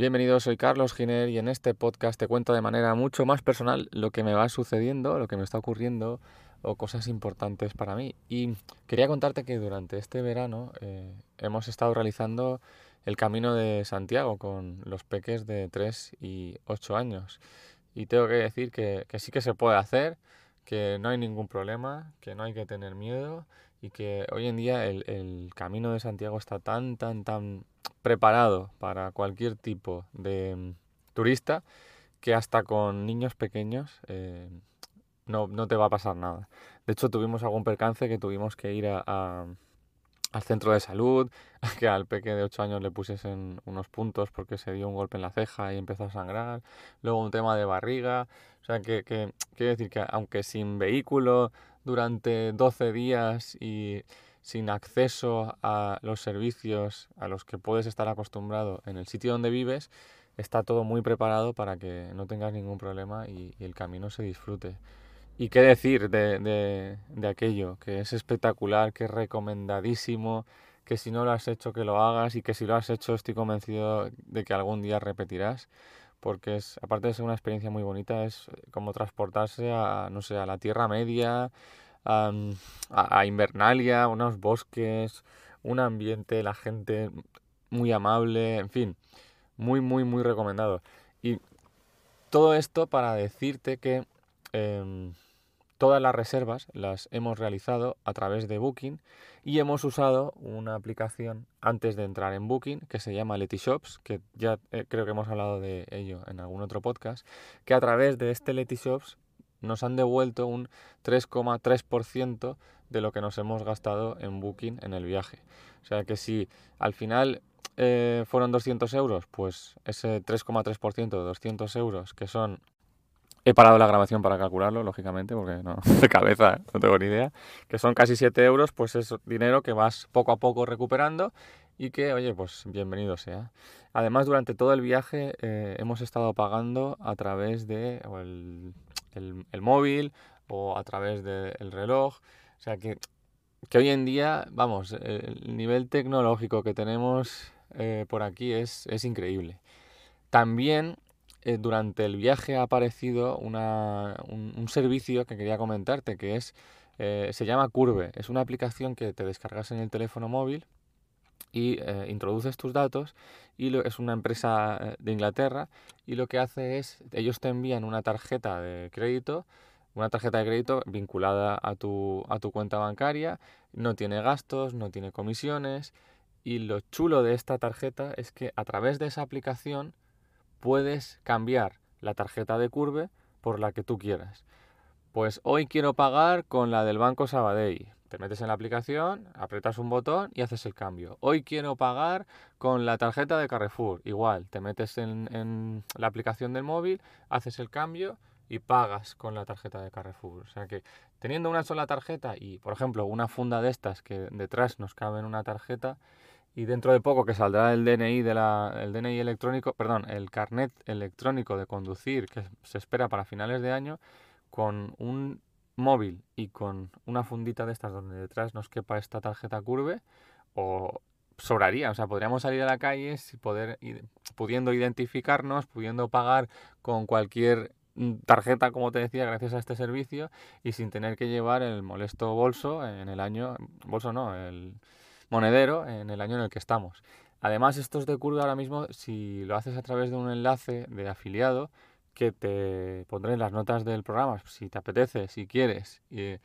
Bienvenido, soy Carlos Giner y en este podcast te cuento de manera mucho más personal lo que me va sucediendo, lo que me está ocurriendo o cosas importantes para mí. Y quería contarte que durante este verano eh, hemos estado realizando el Camino de Santiago con los peques de 3 y 8 años. Y tengo que decir que sí que se puede hacer, que no hay ningún problema, que no hay que tener miedo y que hoy en día el, el, Camino de Santiago está tan, tan, tan preparado para cualquier tipo de mm, turista que hasta con niños pequeños eh, no, no, te va a pasar nada. De hecho, tuvimos algún percance que tuvimos que ir a, a, al centro de salud, que al peque de 8 años le pusiesen unos puntos porque se dio un golpe en la ceja y empezó a sangrar. Luego un tema de barriga. O sea, que, que quiere decir que aunque sin vehículo durante 12 días y sin acceso a los servicios a los que puedes estar acostumbrado en el sitio donde vives, está todo muy preparado para que no tengas ningún problema y, el camino se disfrute. ¿Y qué decir de, de, de, aquello? Que es espectacular, que es recomendadísimo, que si no lo has hecho que lo hagas y que si lo has hecho estoy convencido de que algún día repetirás porque es, aparte de ser una experiencia muy bonita, es como transportarse a, no sé, a la Tierra Media, a, a, Invernalia, unos bosques, un ambiente, la gente muy amable, en fin, muy, muy, muy recomendado. Y todo esto para decirte que eh, Todas las reservas las hemos realizado a través de Booking y hemos usado una aplicación antes de entrar en Booking que se llama Letyshops, que ya eh, creo que hemos hablado de ello en algún otro podcast, que a través de este Letyshops nos han devuelto un 3,3% de lo que nos hemos gastado en Booking en el viaje. O sea que si al final eh, fueron 200 euros, pues ese 3,3% de 200 euros, que son He parado la grabación para calcularlo, lógicamente, porque no, de cabeza no tengo ni idea. Que son casi 7 euros, pues es dinero que vas poco a poco recuperando y que, oye, pues bienvenido sea. Además, durante todo el viaje eh, hemos estado pagando a través de el, móvil o a través del reloj. O sea que, que hoy en día, vamos, el nivel tecnológico que tenemos eh, por aquí es, es increíble. También eh, durante el viaje ha aparecido una, un, servicio que quería comentarte, que es eh, se llama Curve. Es una aplicación que te descargas en el teléfono móvil y eh, introduces tus datos y es una empresa de Inglaterra y lo que hace es, ellos te envían una tarjeta de crédito, una tarjeta de crédito vinculada a tu, a tu cuenta bancaria, no tiene gastos, no tiene comisiones y lo chulo de esta tarjeta es que a través de esa aplicación puedes cambiar la tarjeta de Curve por la que tú quieras. Pues hoy quiero pagar con la del Banco Sabadell. Te metes en la aplicación, aprietas un botón y haces el cambio. Hoy quiero pagar con la tarjeta de Carrefour. Igual, te metes en, en la aplicación del móvil, haces el cambio y pagas con la tarjeta de Carrefour. O sea que teniendo una sola tarjeta y, por ejemplo, una funda de estas que detrás nos cabe en una tarjeta, y dentro de poco que saldrá el DNI de la el DNI electrónico, perdón, el carnet electrónico de conducir que se espera para finales de año con un móvil y con una fundita de estas donde detrás nos quepa esta tarjeta curve o sobraría, o sea, podríamos salir a la calle poder, pudiendo identificarnos, pudiendo pagar con cualquier tarjeta, como te decía, gracias a este servicio y sin tener que llevar el molesto bolso en el año, bolso no, el monedero en el año en el que estamos. Además, estos de curva ahora mismo, si lo haces a través de un enlace de afiliado, que te pondré en las notas del programa, si te apetece, si quieres, y,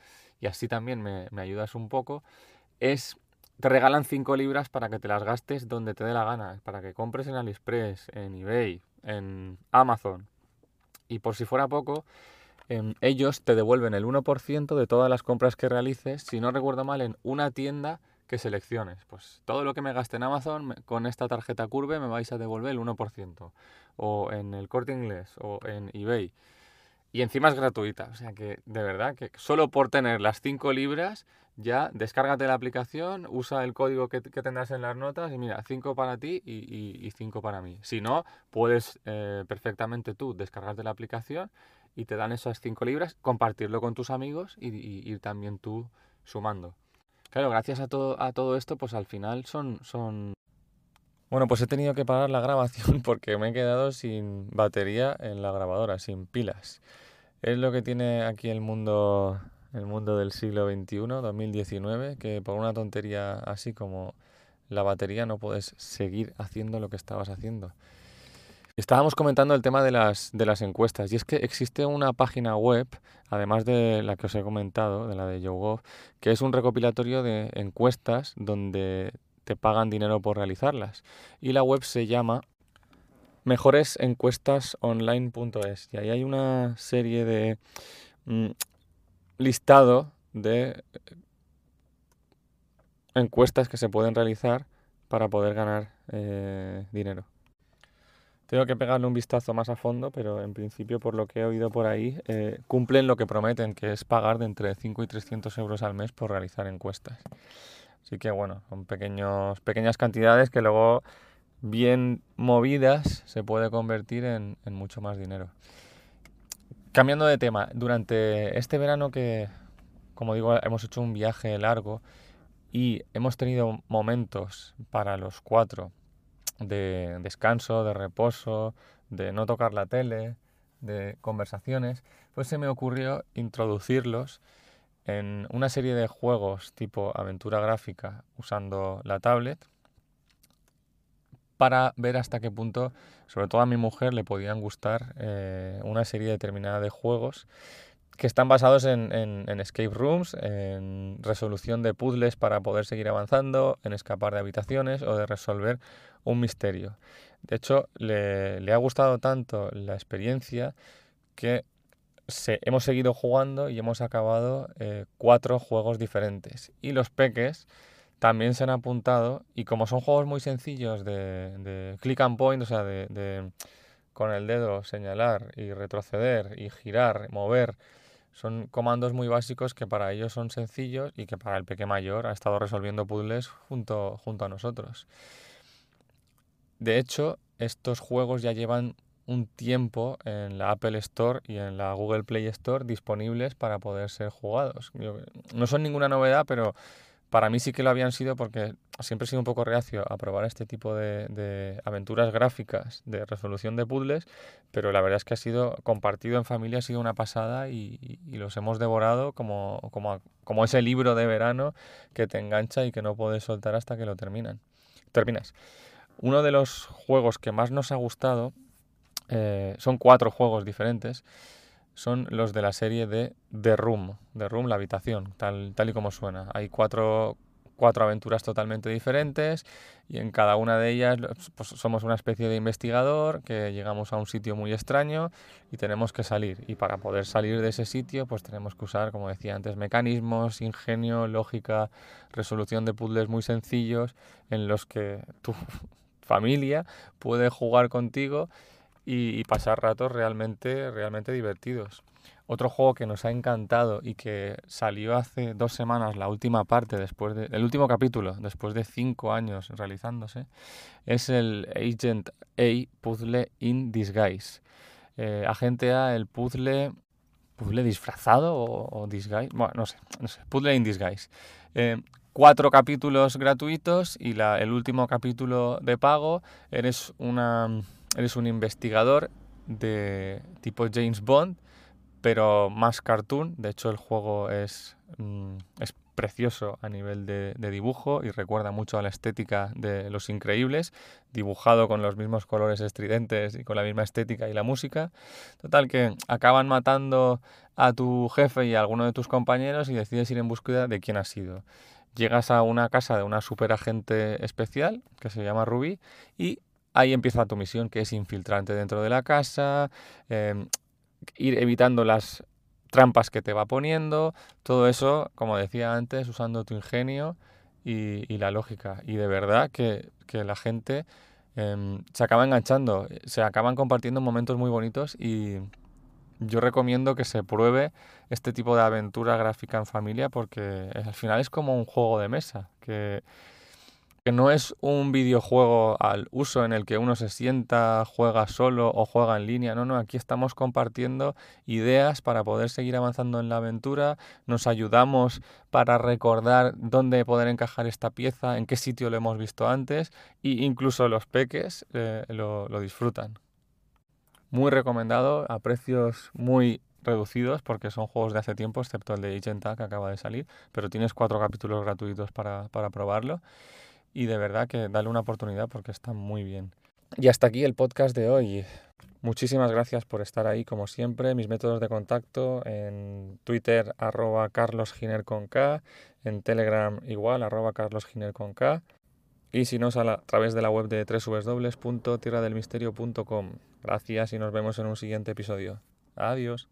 así también me, ayudas un poco, es, te regalan 5 libras para que te las gastes donde te dé la gana, para que compres en AliExpress, en eBay, en Amazon. Y por si fuera poco, eh, ellos te devuelven el 1% de todas las compras que realices, si no recuerdo mal, en una tienda que selecciones. Pues todo lo que me gaste en Amazon con esta tarjeta Curve me vais a devolver el 1%. O en el corte inglés o en eBay. Y encima es gratuita. O sea que de verdad que solo por tener las 5 libras ya descárgate la aplicación, usa el código que, que tendrás en las notas y mira, 5 para ti y 5 para mí. Si no, puedes eh, perfectamente tú descargarte la aplicación y te dan esas 5 libras, compartirlo con tus amigos y, y ir también tú sumando. Claro, gracias a todo, a todo esto, pues al final son, son Bueno, pues he tenido que parar la grabación porque me he quedado sin batería en la grabadora, sin pilas. Es lo que tiene aquí el mundo, el mundo del siglo XXI, 2019, que por una tontería así como la batería no puedes seguir haciendo lo que estabas haciendo. Estábamos comentando el tema de las, de las encuestas y es que existe una página web, además de la que os he comentado, de la de YouGov, que es un recopilatorio de encuestas donde te pagan dinero por realizarlas. Y la web se llama mejoresencuestasonline.es y ahí hay una serie de mm, listado de encuestas que se pueden realizar para poder ganar eh, dinero. Tengo que pegarle un vistazo más a fondo, pero en principio, por lo que he oído por ahí, eh, cumplen lo que prometen, que es pagar de entre 5 y 300 euros al mes por realizar encuestas. Así que bueno, son pequeños, pequeñas cantidades que luego, bien movidas, se puede convertir en, en mucho más dinero. Cambiando de tema, durante este verano que, como digo, hemos hecho un viaje largo y hemos tenido momentos para los cuatro de descanso, de reposo, de no tocar la tele, de conversaciones, pues se me ocurrió introducirlos en una serie de juegos tipo aventura gráfica usando la tablet para ver hasta qué punto, sobre todo a mi mujer, le podían gustar eh, una serie determinada de juegos que están basados en, escape rooms, en resolución de puzzles para poder seguir avanzando, en escapar de habitaciones o de resolver un misterio. De hecho, le, ha gustado tanto la experiencia que se, hemos seguido jugando y hemos acabado eh, cuatro juegos diferentes. Y los peques también se han apuntado y como son juegos muy sencillos de, de click and point, o sea, de con el dedo señalar y retroceder y girar, mover, son comandos muy básicos que para ellos son sencillos y que para el peque mayor ha estado resolviendo puzzles junto, junto a nosotros. De hecho, estos juegos ya llevan un tiempo en la Apple Store y en la Google Play Store disponibles para poder ser jugados. No son ninguna novedad, pero para mí sí que lo habían sido porque siempre he sido un poco reacio a probar este tipo de, aventuras gráficas de resolución de puzzles, pero la verdad es que ha sido compartido en familia, ha sido una pasada y, los hemos devorado como, como, como, ese libro de verano que te engancha y que no puedes soltar hasta que lo terminan. terminas. Uno de los juegos que más nos ha gustado eh, son cuatro juegos diferentes son los de la serie de The Room, The Room, la habitación, tal, y como suena. Hay cuatro, cuatro aventuras totalmente diferentes y en cada una de ellas pues, somos una especie de investigador que llegamos a un sitio muy extraño y tenemos que salir. Y para poder salir de ese sitio pues tenemos que usar, como decía antes, mecanismos, ingenio, lógica, resolución de puzzles muy sencillos en los que tu familia puede jugar contigo y, pasar ratos realmente, realmente divertidos. Otro juego que nos ha encantado y que salió hace dos semanas, la última parte, después de, el último capítulo, después de cinco años realizándose, es el Agent A Puzzle in Disguise. Eh, Agente A, el puzzle, puzzle disfrazado o, disguise, bueno, no sé, Puzzle in Disguise. Eh, cuatro capítulos gratuitos y la, el último capítulo de pago eres una Eres un investigador de tipo James Bond, pero más cartoon. De hecho, el juego es, mm, es precioso a nivel de, dibujo y recuerda mucho a la estética de Los Increíbles, dibujado con los mismos colores estridentes y con la misma estética y la música. Total, que acaban matando a tu jefe y a alguno de tus compañeros y decides ir en búsqueda de quién ha sido. Llegas a una casa de una superagente especial que se llama Ruby y ahí empieza tu misión, que es infiltrarte dentro de la casa, em, ir evitando las trampas que te va poniendo, todo eso, como decía antes, usando tu ingenio y, la lógica. Y de verdad que, la gente em, se acaba enganchando, se acaban compartiendo momentos muy bonitos y yo recomiendo que se pruebe este tipo de aventura gráfica en familia porque al final es como un juego de mesa, que no es un videojuego al uso en el que uno se sienta, juega solo o juega en línea, no, no, aquí estamos compartiendo ideas para poder seguir avanzando en la aventura, nos ayudamos para recordar dónde poder encajar esta pieza, en qué sitio lo hemos visto antes e incluso los peques eh, lo, disfrutan. Muy recomendado, a precios muy reducidos porque son juegos de hace tiempo, excepto el de Agent que acaba de salir, pero tienes cuatro capítulos gratuitos para probarlo y de verdad que dale una oportunidad porque está muy bien. Y hasta aquí el podcast de hoy. Muchísimas gracias por estar ahí como siempre. Mis métodos de contacto en Twitter arroba carlosginer con K, en Telegram igual arroba carlosginer con K y si no a, a través de la web de www.tierradelmisterio.com. Gracias y nos vemos en un siguiente episodio. Adiós.